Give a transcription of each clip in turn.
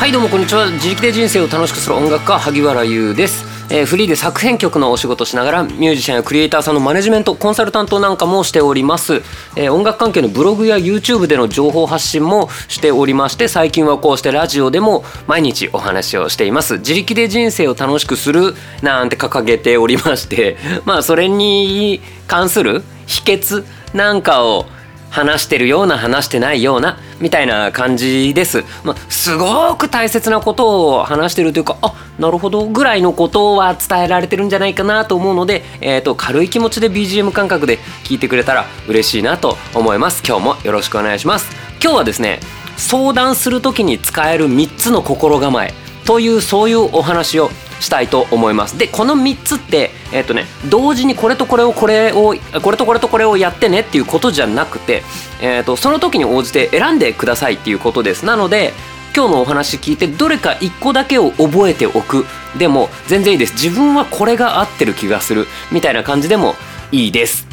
はいどうもこんにちは。自力で人生を楽しくする音楽家萩原優です、えーフリーで作編曲のお仕事しながらミュージシャンやクリエイターさんのマネジメントコンサルタントなんかもしております、えー音楽関係のブログや YouTube での情報発信もしておりまして最近はこうしてラジオでも毎日お話をしています。自力で人生を楽しくするなんて掲げておりまして まあそれに関する秘訣なんかを話してるような話してないようなみたいな感じです、まあ、すごく大切なことを話してるというかあなるほどぐらいのことは伝えられてるんじゃないかなと思うので、えー、と軽い気持ちで BGM 感覚で聞いてくれたら嬉しいなと思います。今日もよろしくお願いします。今日はですね相談する時に使える3つの心構えというそういうお話をしたいと思います。でこの3つってえっ、とね同時にこれとこれをこれをこれとこれとこれをやってねっていうことじゃなくて、えー、とその時に応じて選んでくださいっていうことです。なので今日のお話聞いてどれか1個だけを覚えておく。でも全然いいです。自分はこれが合ってる気がする。みたいな感じでもいいです。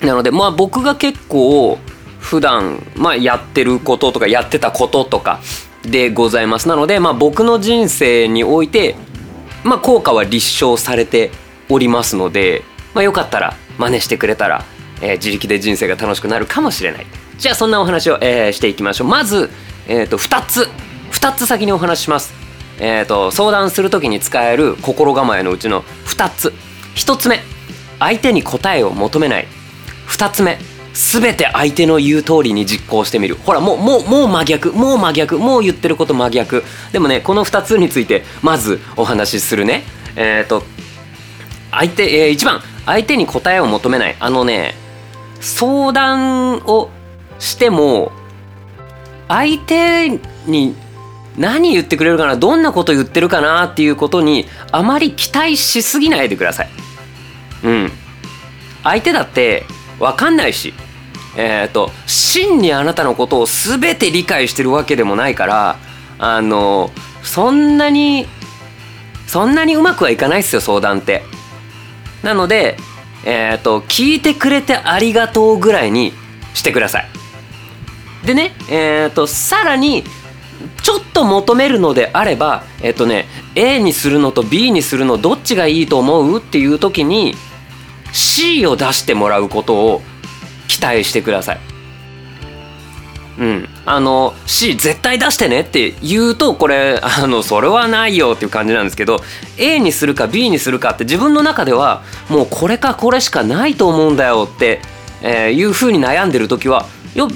なのでまあ僕が結構普段まあやってることとかやってたこととかでございます。なのでまあ僕の人生においてまあ効果は立証されておりますのでまあよかったら真似してくれたら、えー自力で人生が楽しくなるかもしれない。じゃあそんなお話を、えーしていきましょう。まず、えー、と2つ。2つ先にお話しします。えー、と相談する時に使える心構えのうちの2つ。1つ目。相手に答えを求めない。2つ目。全て相手の言う通りに実行してみる。ほらもうもうもう真逆。もう真逆。もう言ってること真逆。でもねこの2つについてまずお話しするね。えっ、と相手、え1番。相手に答えを求めない。あのね相談をしても相手に何言ってくれるかなどんなこと言ってるかなっていうことにあまり期待しすぎないでください。うん。相手だって分かんないし、えっ、と真にあなたのことを全て理解してるわけでもないからあのそんなにそんなにうまくはいかないっすよ相談って。なので、えっ、と聞いてくれてありがとうぐらいにしてください。でね、えっ、とさらにちょっと求めるのであればえっ、とね A にするのと B にするのどっちがいいと思うっていう時に C を出してもらうことを期待してください。うん、あの C 絶対出してねって言うとこれ あのそれはないよっていう感じなんですけど A にするか B にするかって自分の中ではもうこれかこれしかないと思うんだよって、えーいうふうに悩んでる時はいや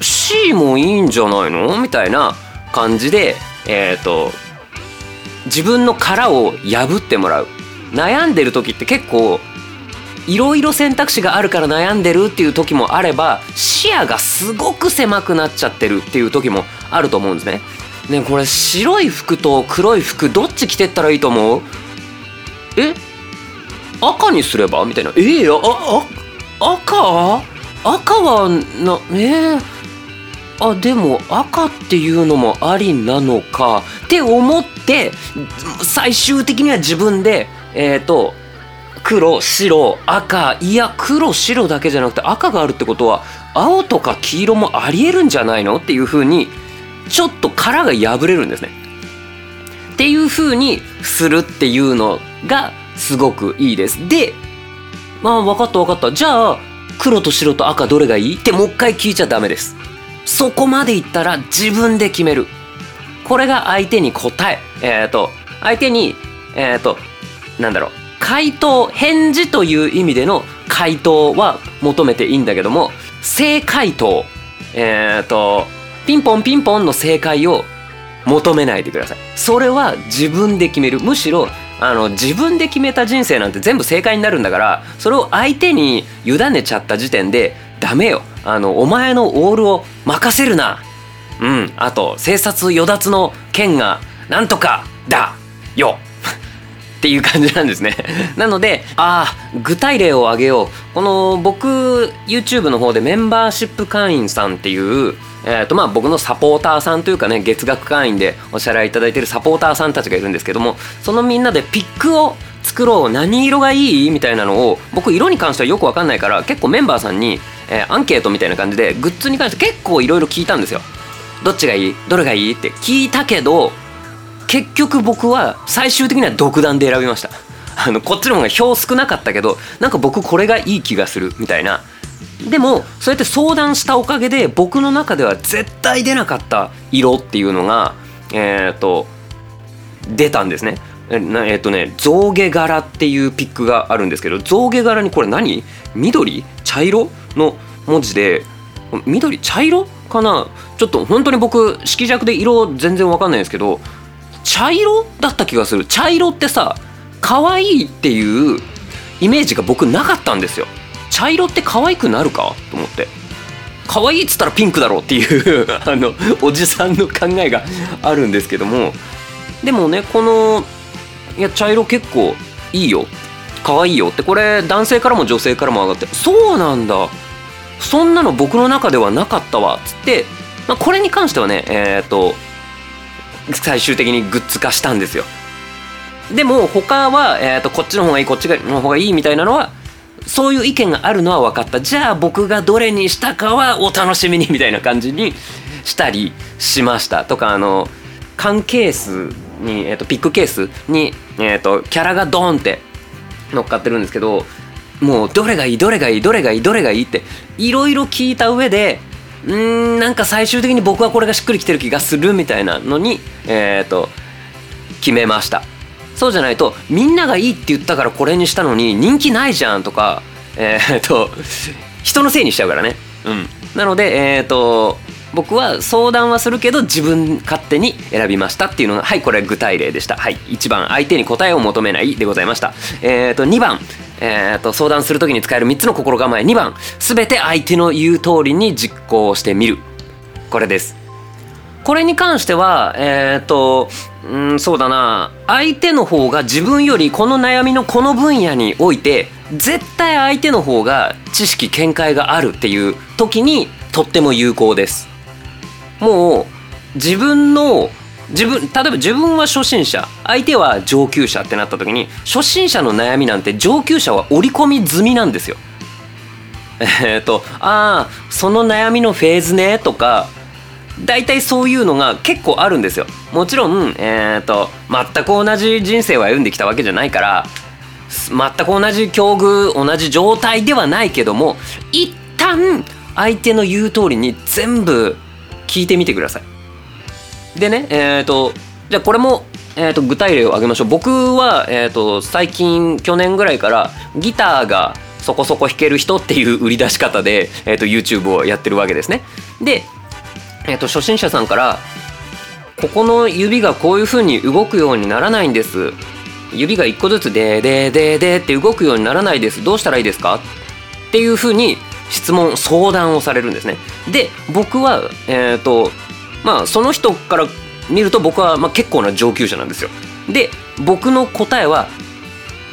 C もいいんじゃないの？みたいな感じでえっ、と自分の殻を破ってもらう。悩んでる時って結構いろいろ選択肢があるから悩んでるっていう時もあれば視野がすごく狭くなっちゃってるっていう時もあると思うんですね。ねこれ白い服と黒い服どっち着てったらいいと思う？え？赤にすれば？みたいな。え？ー、ああ赤？赤はなえ？ー、あでも赤っていうのもありなのかって思って最終的には自分でえっ、と黒白赤いや黒白だけじゃなくて赤があるってことは青とか黄色もありえるんじゃないの？っていう風にちょっと殻が破れるんですね。っていう風にするっていうのがすごくいいです。でまあ分かった分かったじゃあ黒と白と赤どれがいい？ってもう一回聞いちゃダメです。そこまでいったら自分で決める。これが相手に答え。えっ、と、相手に、えっ、と、なんだろう、回答、返事という意味での回答は求めていいんだけども、正回答、えっ、と、ピンポンピンポンの正解を求めないでください。それは自分で決める。むしろ、あの、自分で決めた人生なんて全部正解になるんだから、それを相手に委ねちゃった時点で、ダメよ。あの、お前のオールを任せるな。うん。あと、生殺与奪の剣が、なんとかだよ。っていう感じなんですね。なので、ああ、具体例を挙げよう。この僕、YouTube の方でメンバーシップ会員さんっていう、えっ、とまあ僕のサポーターさんというかね、月額会員でお支払いいただいているサポーターさんたちがいるんですけども、そのみんなでピックを作ろう何色がいい？みたいなのを僕色に関してはよくわかんないから結構メンバーさんに、えアンケートみたいな感じでグッズに関して結構いろいろ聞いたんですよ。どっちがいい？どれがいい？って聞いたけど結局僕は最終的には独断で選びました。あのこっちの方が票少なかったけどなんか僕これがいい気がするみたいな。でもそうやって相談したおかげで僕の中では絶対出なかった色っていうのがえっ、ー、と出たんですね。えっ、ー、とね象牙柄っていうピックがあるんですけど象牙柄にこれ何？緑？茶色？の文字で緑？茶色？かな？ちょっと本当に僕色弱で色全然わかんないんですけど茶色だった気がする。茶色ってさ可愛いっていうイメージが僕なかったんですよ。茶色って可愛くなるか？と思って。可愛いっつったらピンクだろうっていう あのおじさんの考えがあるんですけども。でもねこのいや茶色結構いいよ。可愛いよって。これ男性からも女性からも上がってそうなんだ。そんなの僕の中ではなかったわ。っつって、まあ、これに関してはねえっ、ー、と最終的にグッズ化したんですよ。でも他は、えーと、こっちの方がいいこっちの方がいいみたいなのはそういう意見があるのは分かった。じゃあ僕がどれにしたかはお楽しみにみたいな感じにしたりしました。とかあの缶ケースに、えーと、ピックケースに、えーと、キャラがドーンって乗っかってるんですけどもうどれがいいどれがいいどれがいいどれがいいっていろいろ聞いた上でうんなんか最終的に僕はこれがしっくりきてる気がするみたいなのにえっ、ー、と決めました。そうじゃないとみんながいいって言ったからこれにしたのに人気ないじゃんとかえっ、ー、と人のせいにしちゃうからね。うん。なのでえっ、ー、と僕は相談はするけど自分勝手に選びましたっていうのがはいこれ具体例でした。はい1番相手に答えを求めないでございました。えっ、ー、と2番えーと、相談する時に使える3つの心構え2番全て相手の言う通りに実行してみる。これです。これに関してはえっ、ー、とうんそうだな。相手の方が自分よりこの悩みのこの分野において絶対相手の方が知識見解があるっていう時にとっても有効です。もう自分の自分例えば自分は初心者相手は上級者ってなった時に初心者の悩みなんて上級者は織り込み済みなんですよ。えっ、とああその悩みのフェーズねとか大体そういうのが結構あるんですよ。もちろん、えーと、全く同じ人生を歩んできたわけじゃないから全く同じ境遇同じ状態ではないけども一旦相手の言う通りに全部聞いてみてください。でねえっ、ー、とじゃあこれも、えー、と具体例を挙げましょう。僕は、えー、と最近去年ぐらいからギターがそこそこ弾ける人っていう売り出し方で、えー、と YouTube をやってるわけですね。で、えー、と初心者さんからここの指がこういう風に動くようにならないんです。指が1個ずつででででって動くようにならないです。どうしたらいいですか？っていう風に質問相談をされるんですね。で僕はえっ、ー、とまあその人から見ると僕はま結構な上級者なんですよ。で僕の答えは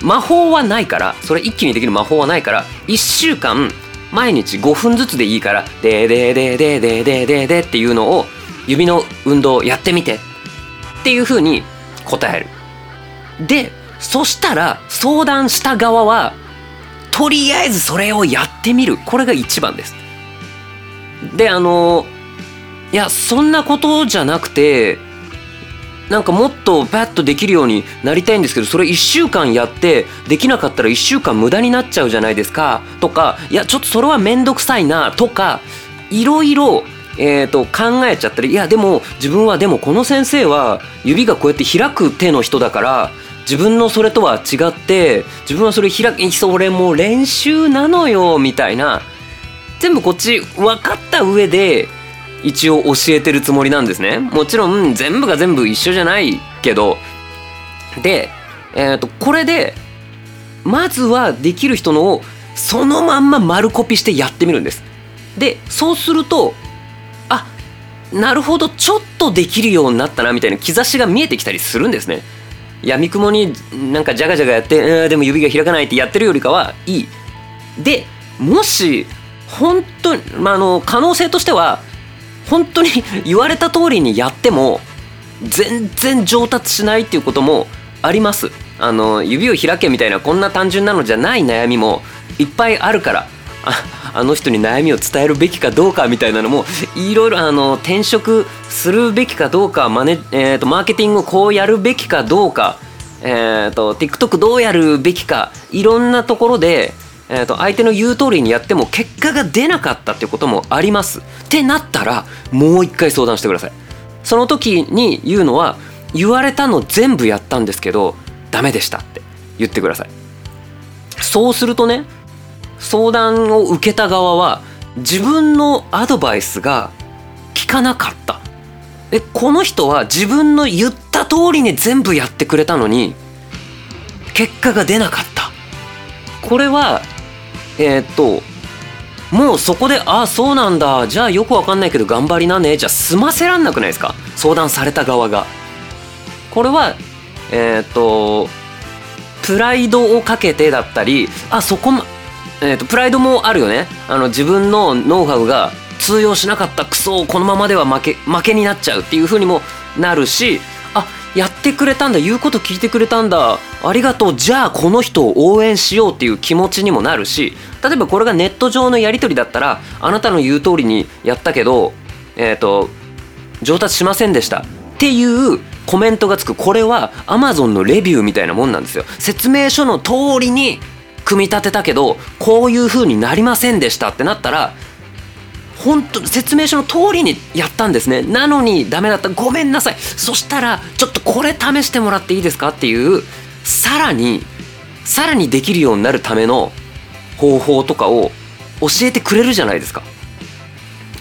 魔法はないからそれ一気にできる魔法はないから1週間毎日5分ずつでいいから「でででででででで」っていうのを指の運動やってみてっていうふうに答える。でそしたら相談した側はとりあえずそれをやってみる。これが一番です。であのいやそんなことじゃなくてなんかもっとパッとできるようになりたいんですけどそれ1週間やってできなかったら1週間無駄になっちゃうじゃないですかとかいやちょっとそれは面倒くさいなとかいろいろえーと、考えちゃったりいやでも自分はでもこの先生は指がこうやって開く手の人だから自分のそれとは違って自分はそれ開きそれも練習なのよみたいな。全部こっち分かった上で一応教えてるつもりなんですね。もちろん全部が全部一緒じゃないけど。で、えー、とこれでまずはできる人のをそのまんま丸コピしてやってみるんです。でそうするとあなるほどちょっとできるようになったなみたいな兆しが見えてきたりするんですね。やみくもになんかジャガジャガやって、えー、でも指が開かないってやってるよりかはいい。でもし本当に、まあ、あの可能性としては本当に言われた通りにやっても全然上達しないっていうこともあります。あの指を開けみたいなこんな単純なのじゃない悩みもいっぱいあるからああの人に悩みを伝えるべきかどうかみたいなのもいろいろあの転職するべきかどうかマネ、えーと、マーケティングをこうやるべきかどうか、えーと、TikTok どうやるべきかいろんなところで、えーと相手の言う通りにやっても結果が出なかったってこともあります。ってなったらもう一回相談してください。その時に言うのは言われたの全部やったんですけどダメでしたって言ってください。そうするとね相談を受けた側は自分のアドバイスが効かなかったでこの人は自分の言った通りに全部やってくれたのに結果が出なかったこれはえー、っともうそこで「ああそうなんだ。じゃあよくわかんないけど頑張りなね」じゃ済ませらんなくないですか?相談された側が。これはえー、っとプライドをかけてだったりあそこえーと、プライドもあるよね。あの自分のノウハウが通用しなかったクソをこのままでは負け負けになっちゃうっていう風にもなるしやってくれたんだ言うこと聞いてくれたんだ。ありがとう。じゃあこの人を応援しようっていう気持ちにもなるし例えばこれがネット上のやり取りだったらあなたの言う通りにやったけどえっ、ー、と上達しませんでした。っていうコメントがつく。これは Amazon のレビューみたいなもんなんですよ。説明書の通りに組み立てたけどこういう風になりませんでしたってなったら本当説明書の通りにやったんですね。なのにダメだった。ごめんなさい。そしたらちょっとこれ試してもらっていいですかっていうさらにさらにできるようになるための方法とかを教えてくれるじゃないですか。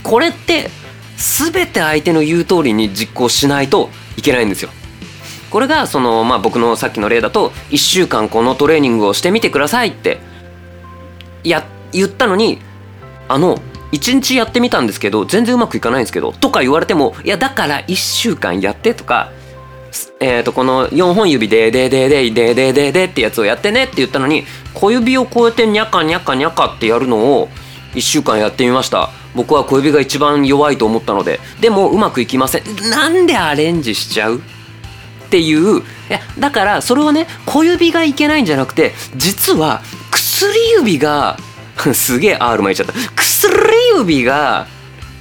これって全て相手の言う通りに実行しないといけないんですよ。これがその、まあ、僕のさっきの例だと1週間このトレーニングをしてみてくださいってや言ったのにあの1日やってみたんですけど全然うまくいかないんですけどとか言われてもいやだから1週間やってとかえー、とこの4本指で「ででででででで」ってやつをやってねって言ったのに小指をこうやってニャカニャカニャカってやるのを1週間やってみました。僕は小指が一番弱いと思ったのででもうまくいきません。なんでアレンジしちゃう？っていう。いやだからそれはね小指がいけないんじゃなくて実は薬指が すげえ R 巻いちゃった。薬指が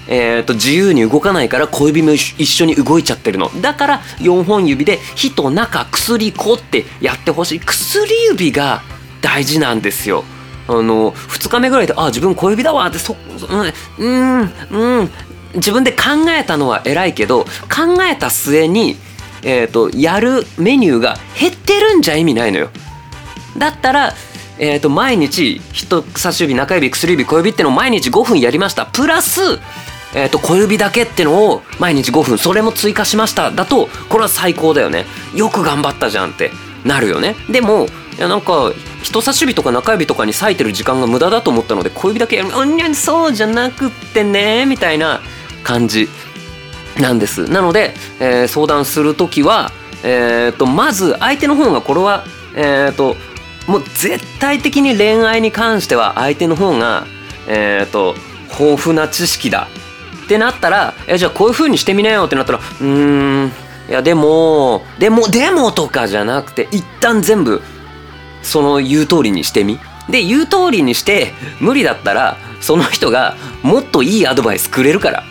えーと、自由に動かないから小指も一緒に動いちゃってるの。だから4本指で「火と中薬子」ってやってほしい。薬指が大事なんですよ。あの2日目ぐらいで「あ自分小指だわ」ってそうんうん自分で考えたのは偉いけど考えた末にえーと、やるメニューが減ってるんじゃ意味ないのよ。だったら、えーと、毎日人差し指中指薬指小指ってのを毎日5分やりました。プラス、えーと、小指だけってのを毎日5分それも追加しました。だとこれは最高だよね。よく頑張ったじゃんってなるよね。でもいやなんか人差し指とか中指とかに割いてる時間が無駄だと思ったので小指だけやるうんにゃそうじゃなくってねみたいな感じなんです。なので、えー、相談する時は、えーと、まず相手の方がこれは、えーと、もう絶対的に恋愛に関しては相手の方が、えーと、豊富な知識だってなったらえじゃあこういう風にしてみなよってなったらうーんいやでもでもでもとかじゃなくて一旦全部その言う通りにしてみ。で言う通りにして無理だったらその人がもっといいアドバイスくれるから。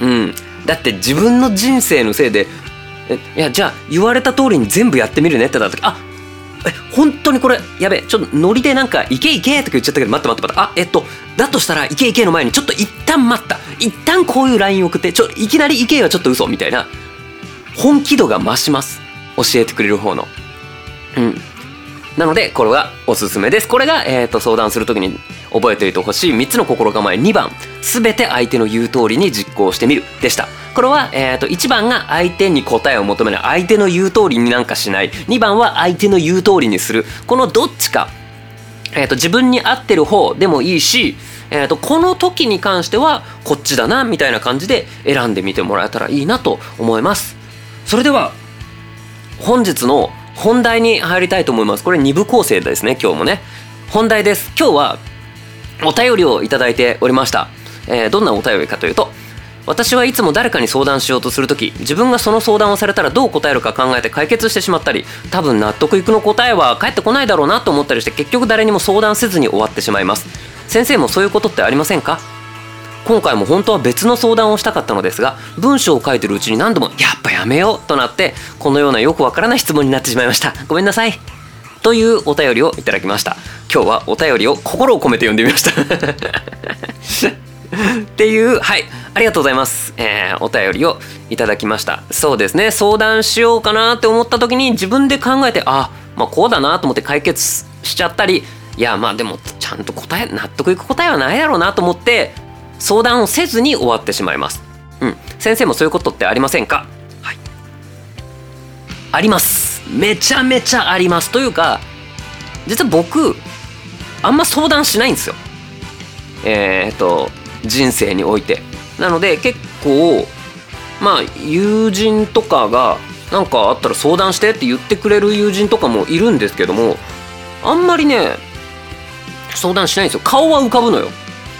うん。だって自分の人生のせいでいやじゃあ言われた通りに全部やってみるねってなった時あえ本当にこれやべえちょっとノリでなんか「いけいけ」とか言っちゃったけど待って待って待って。あえっとだとしたら「いけいけ」の前にちょっと一旦待った。一旦こういう LINE 送ってちょいきなり「いけ」はちょっと嘘みたいな。本気度が増します。教えてくれる方の。うん。なのでこれはおすすめです。これが、えーと、相談する時に覚えておいてほしい。3つの心構え。2番。全て相手の言う通りに実行してみる。でした。これは、えーと、1番が相手に答えを求めない。相手の言う通りになんかしない。2番は相手の言う通りにする。このどっちか、えーと、自分に合ってる方でもいいしえーとこの時に関してはこっちだなみたいな感じで選んでみてもらえたらいいなと思います。それでは本日の本題に入りたいと思います。これ2部構成ですね今日もね。本題です。今日はお便りをいただいておりました、えー、どんなお便りかというと私はいつも誰かに相談しようとする時自分がその相談をされたらどう答えるか考えて解決してしまったり多分納得いくの答えは返ってこないだろうなと思ったりして結局誰にも相談せずに終わってしまいます。先生もそういうことってありませんか？今回も本当は別の相談をしたかったのですが文章を書いてるうちに何度も「やっぱやめよう」となってこのようなよくわからない質問になってしまいました。ごめんなさい。というお便りをいただきました。今日はお便りを心を込めて読んでみました。っていうはいありがとうございます、えー、お便りをいただきました。そうですね。相談しようかなって思った時に自分で考えてあまあこうだなと思って解決しちゃったりいやまあでもちゃんと答え納得いく答えはないだろうなと思って相談をせずに終わってしまいます。うん、先生もそういうことってありませんか、はい、あります。めちゃめちゃあります。というか実は僕あんま相談しないんですよ。えー、っと人生において。なので結構まあ友人とかが何かあったら相談してって言ってくれる友人とかもいるんですけどもあんまりね相談しないんですよ。顔は浮かぶのよ。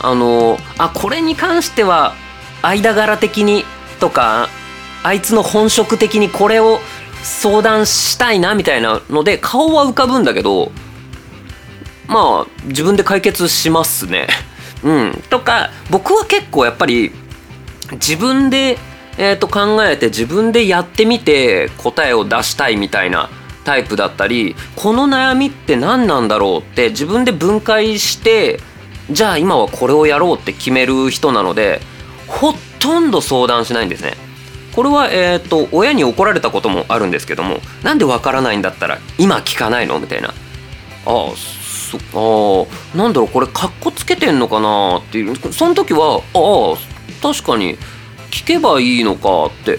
あのあこれに関しては間柄的にとかあいつの本職的にこれを相談したいなみたいなので顔は浮かぶんだけどまあ自分で解決しますね。うん、とか僕は結構やっぱり自分で、えー、と考えて自分でやってみて答えを出したいみたいなタイプだったりこの悩みって何なんだろうって自分で分解してじゃあ今はこれをやろうって決める人なのでほとんど相談しないんですね。これは、えーと、親に怒られたこともあるんですけどもなんでわからないんだったら今聞かないのみたいな。ああそあなんだろうこれかっこつけてんのかなっていう。その時はああ確かに聞けばいいのかって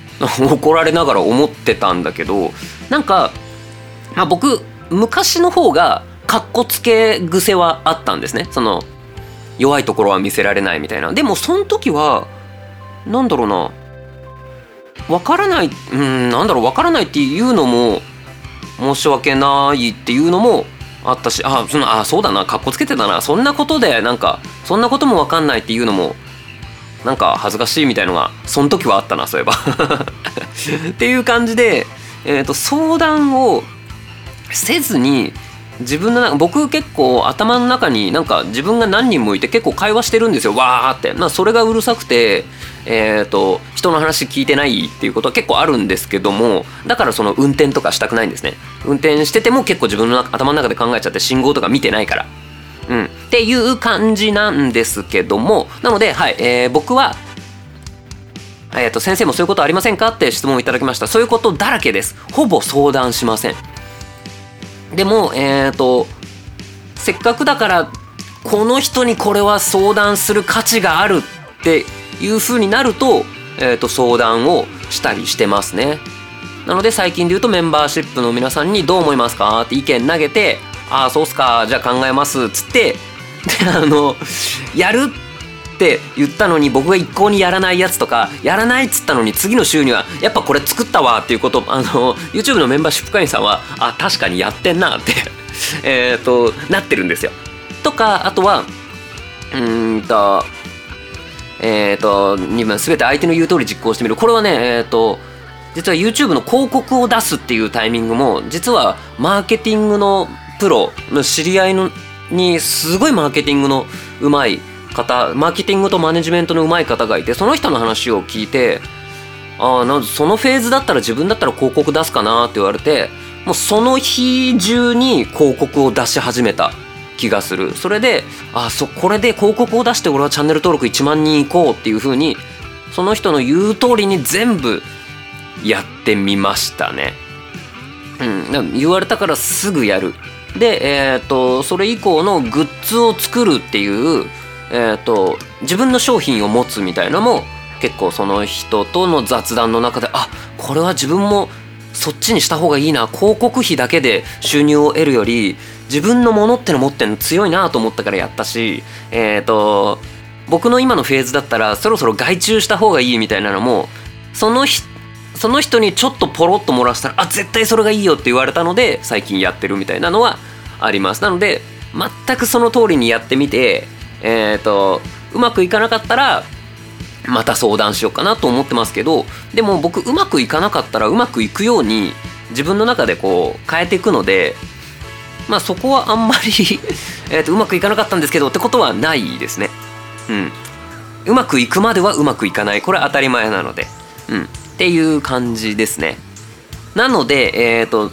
怒られながら思ってたんだけどなんか、まあ、僕昔の方がかっこつけ癖はあったんですね。その弱いところは見せられないみたいな。でもその時はなんだろうな。わからないうんなんだろうわからないっていうのも申し訳ないっていうのもあったしあそのあそうだなかっこつけてたなそんなことでなんかそんなこともわかんないっていうのもなんか恥ずかしいみたいのがその時はあったなそういえば。っていう感じで、えーと相談をせずに自分の僕結構頭の中になんか自分が何人もいて結構会話してるんですよわーって、まあ、それがうるさくて、えーと、人の話聞いてないっていうことは結構あるんですけどもだからその運転とかしたくないんですね。運転してても結構自分の頭の中で考えちゃって信号とか見てないから。うん、っていう感じなんですけどもなので、はいえー、僕はえーと先生もそういうことありませんかって質問をいただきました。そういうことだらけです。ほぼ相談しません。でもえっ、ー、とせっかくだからこの人にこれは相談する価値があるっていう風になると,、えー、と相談をしたりしてますね。なので最近で言うとメンバーシップの皆さんにどう思いますかって意見投げて「ああそうっすかじゃあ考えます」っつってであのやるって言ったのに僕が一向にやらないやつとかやらないっつったのに次の週にはやっぱこれ作ったわっていうことあの YouTube のメンバーシップ会員さんはあ確かにやってんなってえっとなってるんですよ。とかあとはうんとえっ、ー、と2番全て相手の言う通り実行してみる。これはねえっ、ー、と実は YouTube の広告を出すっていうタイミングも実はマーケティングのプロの知り合いのにすごいマーケティングのうまい方マーケティングとマネジメントの上手い方がいてその人の話を聞いてああなそのフェーズだったら自分だったら広告出すかなって言われてもうその日中に広告を出し始めた。気がするそれであそこれで広告を出して俺はチャンネル登録1万人いこうっていう風にその人の言う通りに全部やってみましたね。うん、言われたからすぐやる。で、えーとそれ以降のグッズを作るっていうえーと、自分の商品を持つみたいなのも結構その人との雑談の中であこれは自分もそっちにした方がいいな広告費だけで収入を得るより自分のものっての持ってるの強いなと思ったからやったしえっ、ー、と僕の今のフェーズだったらそろそろ外注した方がいいみたいなのもそのその人にちょっとポロッと漏らしたらあ絶対それがいいよって言われたので最近やってるみたいなのはあります。なので全くその通りにやってみてえっ、ー、とうまくいかなかったらまた相談しようかなと思ってますけどでも僕うまくいかなかったらうまくいくように自分の中でこう変えていくのでまあそこはあんまり えと、うまくいかなかったんですけどってことはないですね。うん。うまくいくまではうまくいかない。これは当たり前なので。うん。っていう感じですね。なのでえっ、ー、と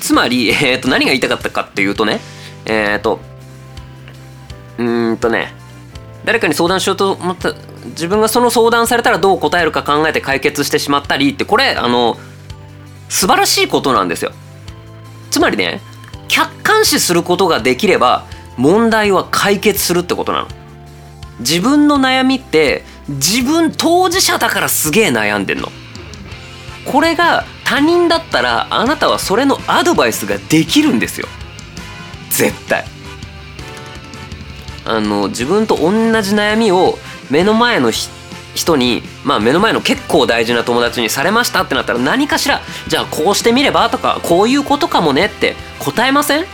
つまり、えー、と何が言いたかったかっていうとねえっ、ー、とうんとね誰かに相談しようと思った自分がその相談されたらどう答えるか考えて解決してしまったりってこれあの素晴らしいことなんですよ。つまりね客観視することができれば問題は解決するってことなの。自分の悩みって自分当事者だからすげえ悩んでんの。これが他人だったらあなたはそれのアドバイスができるんですよ。絶対。あの自分と同じ悩みを目の前の人人にまあ目の前の結構大事な友達にされましたってなったら何かしらじゃあこうしてみればとかこういうことかもねって答えません？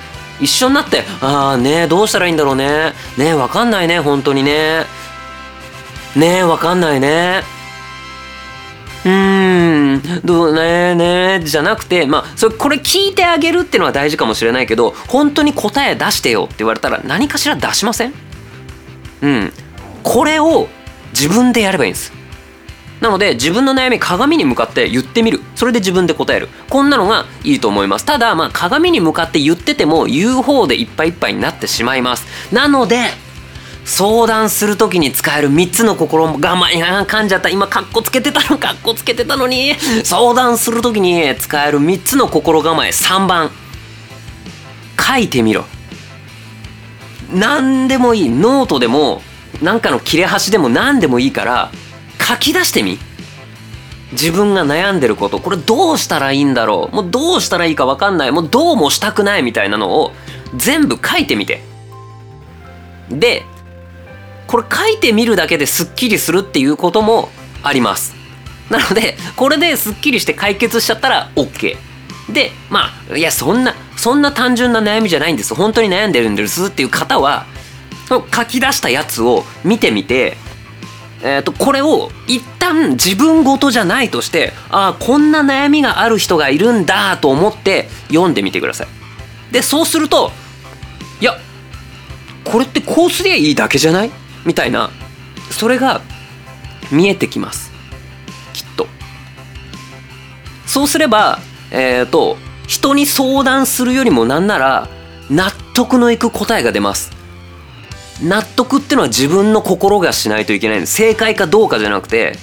一緒になってああねどうしたらいいんだろうね？ねえわかんないね本当にね。ねえわかんないね。うーんどうねねじゃなくてまあそれこれ聞いてあげるっていうのは大事かもしれないけど本当に答え出してよって言われたら何かしら出しません？うん。これを自分でやればいいんです。なので自分の悩み鏡に向かって言ってみる。それで自分で答える。こんなのがいいと思います。ただまあ鏡に向かって言ってても言う方でいっぱいいっぱいになってしまいます。なので相談する時に使える3つの心構えが噛んじゃった。今カッコつけてたのカッコつけてたのに。相談する時に使える3つの心構え3番。書いてみろ。何でもいい。ノートでも何かの切れ端でも何でもいいから書き出してみ。自分が悩んでること。これどうしたらいいんだろう。もうどうしたらいいか分かんない。もうどうもしたくないみたいなのを全部書いてみて。でこれ書いてみるだけですっきりするっていうこともあります。なのでこれですっきりして解決しちゃったら OK でまあいやそんなそんな単純な悩みじゃないんです。本当に悩んでるんですっていう方はその書き出したやつを見てみてえーと、これを一旦自分事じゃないとしてああこんな悩みがある人がいるんだと思って読んでみてください。でそうするといやこれってこうすりゃいいだけじゃない？みたいなそれが見えてきます。きっと。そうすればえっ、ー、と人に相談するよりもなんなら納得のいく答えが出ます。納得っていうのは自分の心がしないといけないんです。正解かどうかじゃなくて、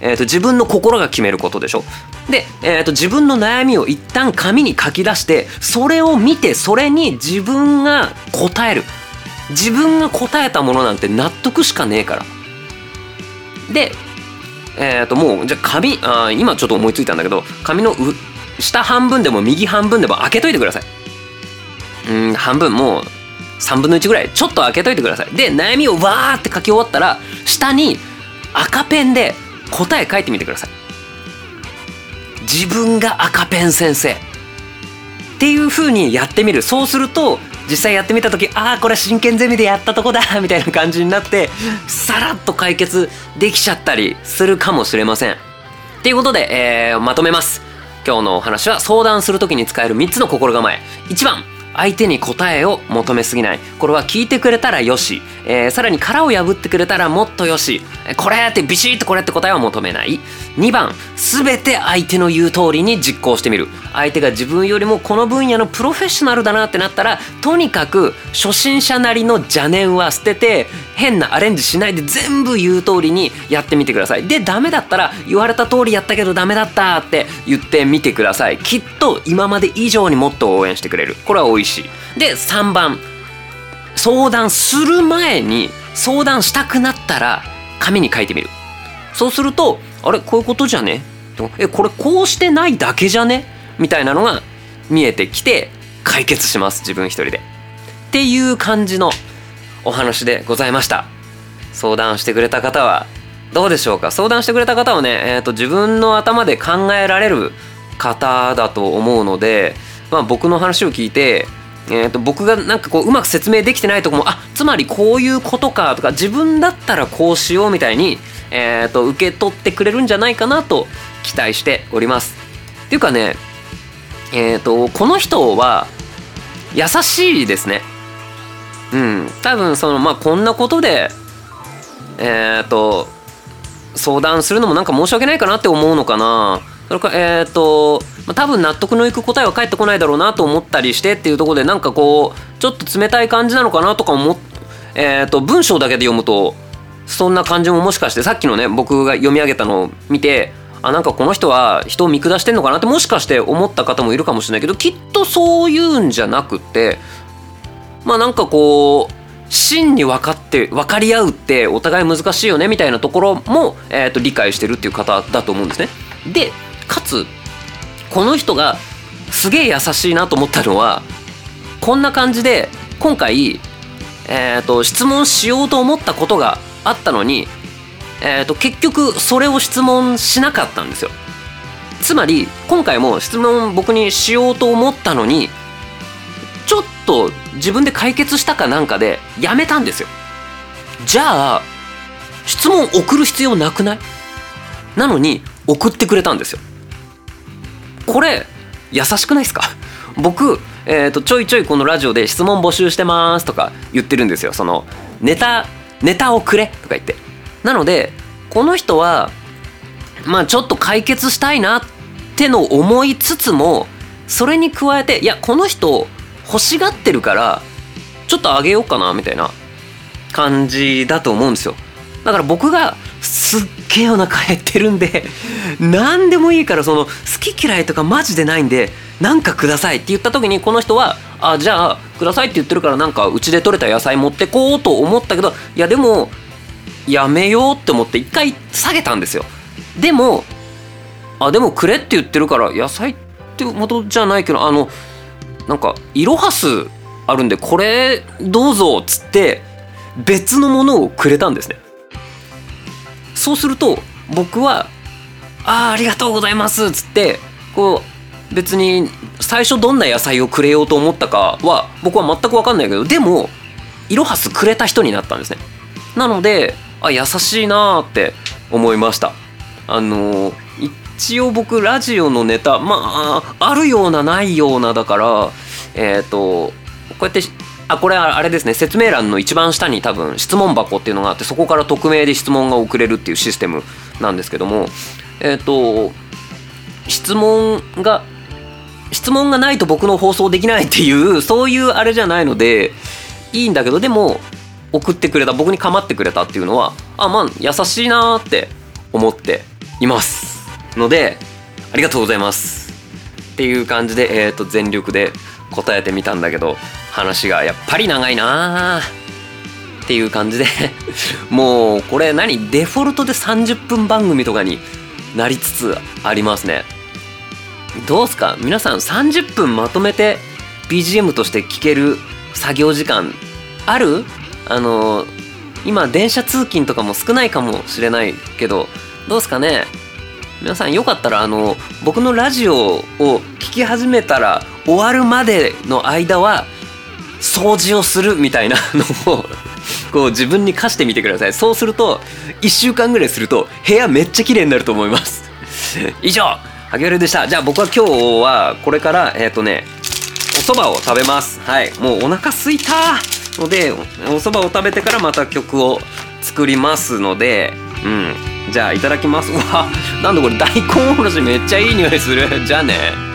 えーと、自分の心が決めることでしょ。で、えーと、自分の悩みを一旦紙に書き出してそれを見てそれに自分が答える。自分が答えたものなんて納得しかねえから。でえっ、ー、ともうじゃあ紙あ今ちょっと思いついたんだけど紙の下半分でも右半分でも開けといてください。うん半分もう3分の1ぐらいちょっと開けといてください。で悩みをわーって書き終わったら下に赤ペンで答え書いてみてください。自分が赤ペン先生。っていう風にやってみる。そうすると実際やってみた時ああこれ真剣ゼミでやったとこだ みたいな感じになってさらっと解決できちゃったりするかもしれません。っていうことで、えー、まとめます。今日のお話は相談する時に使える3つの心構え。1番相手に答えを求めすぎない。これは聞いてくれたらよし、えー、さらに殻を破ってくれたらもっとよし。これってビシッとこれって答えは求めない。2番全て相手の言う通りに実行してみる。相手が自分よりもこの分野のプロフェッショナルだなってなったらとにかく初心者なりの邪念は捨てて変なアレンジしないで全部言う通りにやってみてください。でダメだったら言われた通りやったけどダメだったって言ってみてください。きっと今まで以上にもっと応援してくれる。これは美味しで3番。相談する前に相談したくなったら紙に書いてみる。そうするとあれこういうことじゃね？えこれこうしてないだけじゃね？みたいなのが見えてきて解決します自分一人で。っていう感じのお話でございました。相談してくれた方はどうでしょうか？相談してくれた方はね、えーと、自分の頭で考えられる方だと思うので、まあ、僕の話を聞いてえーと、僕がなんかこううまく説明できてないとこもあつまりこういうことかとか自分だったらこうしようみたいに、えーと、受け取ってくれるんじゃないかなと期待しております。っていうかね、えーと、この人は優しいですね。うん多分そのまあこんなことでえー、と相談するのもなんか申し訳ないかなって思うのかなそれかえー、と、まあ、多分納得のいく答えは返ってこないだろうなと思ったりしてっていうところでなんかこうちょっと冷たい感じなのかなとか思っえー、と文章だけで読むとそんな感じももしかしてさっきのね僕が読み上げたのを見てあなんかこの人は人を見下してんのかなってもしかして思った方もいるかもしれないけどきっとそういうんじゃなくってまあなんかこう真に分かって分かり合うってお互い難しいよねみたいなところも、えー、と理解してるっていう方だと思うんですね。でかつこの人がすげえ優しいなと思ったのはこんな感じで今回、えー、と質問しようと思ったことがあったのに、えー、と結局それを質問しなかったんですよ。つまり今回も質問僕にしようと思ったのにちょっと自分で解決したかなんかでやめたんですよ。じゃあ質問送る必要なくない？なのに送ってくれたんですよ。これ優しくないですか？僕、えーと、ちょいちょいこのラジオで質問募集してますとか言ってるんですよ。そのネタネタをくれとか言って。なのでこの人はまあちょっと解決したいなっての思いつつもそれに加えていやこの人欲しがってるからちょっとあげようかなみたいな感じだと思うんですよ。だから僕がすっげえお腹減ってるんで何でもいいからその好き嫌いとかマジでないんでなんかくださいって言った時にこの人はあじゃあくださいって言ってるからなんかうちで採れた野菜持ってこうと思ったけどいやでもやめようって思って一回下げたんですよ。でもあでもくれって言ってるから野菜ってことじゃないけどあのなんかイロハスあるんでこれどうぞっつって別のものをくれたんですね。そうすると僕は「ああありがとうございます」っつってこう別に最初どんな野菜をくれようと思ったかは僕は全く分かんないけどでもイロハスくれた人になったんですね。なのであ優しいなーって思いました。あの一応僕ラジオのネタまああるようなないようなだからえっ、ー、とこうやってあこれあれですね。説明欄の一番下に多分質問箱っていうのがあってそこから匿名で質問が送れるっていうシステムなんですけども。えっ、ー、と質問が質問がないと僕の放送できないっていう そういうあれじゃないのでいいんだけどでも送ってくれた僕に構ってくれたっていうのはあまあ優しいなって思っていますのでありがとうございますっていう感じで、えー、と全力で答えてみたんだけど話がやっぱり長いな。っていう感じで。もうこれ何？デフォルトで30分番組とかになりつつありますね。どうすか？皆さん30分まとめて BGM として聴ける作業時間ある？あの今電車通勤とかも少ないかもしれないけどどうすかね？皆さんよかったらあの僕のラジオを聴き始めたら終わるまでの間は掃除をするみたいなのをこう自分に課してみてください。そうすると1週間ぐらいすると部屋めっちゃ綺麗になると思います。以上萩原でした。じゃあ僕は今日はこれからえっ、ー、とねお蕎麦を食べます。はいもうお腹すいたのでお蕎麦を食べてからまた曲を作りますのでうんじゃあいただきます。うわなんだこれ大根おろしめっちゃいい匂いする。じゃあね。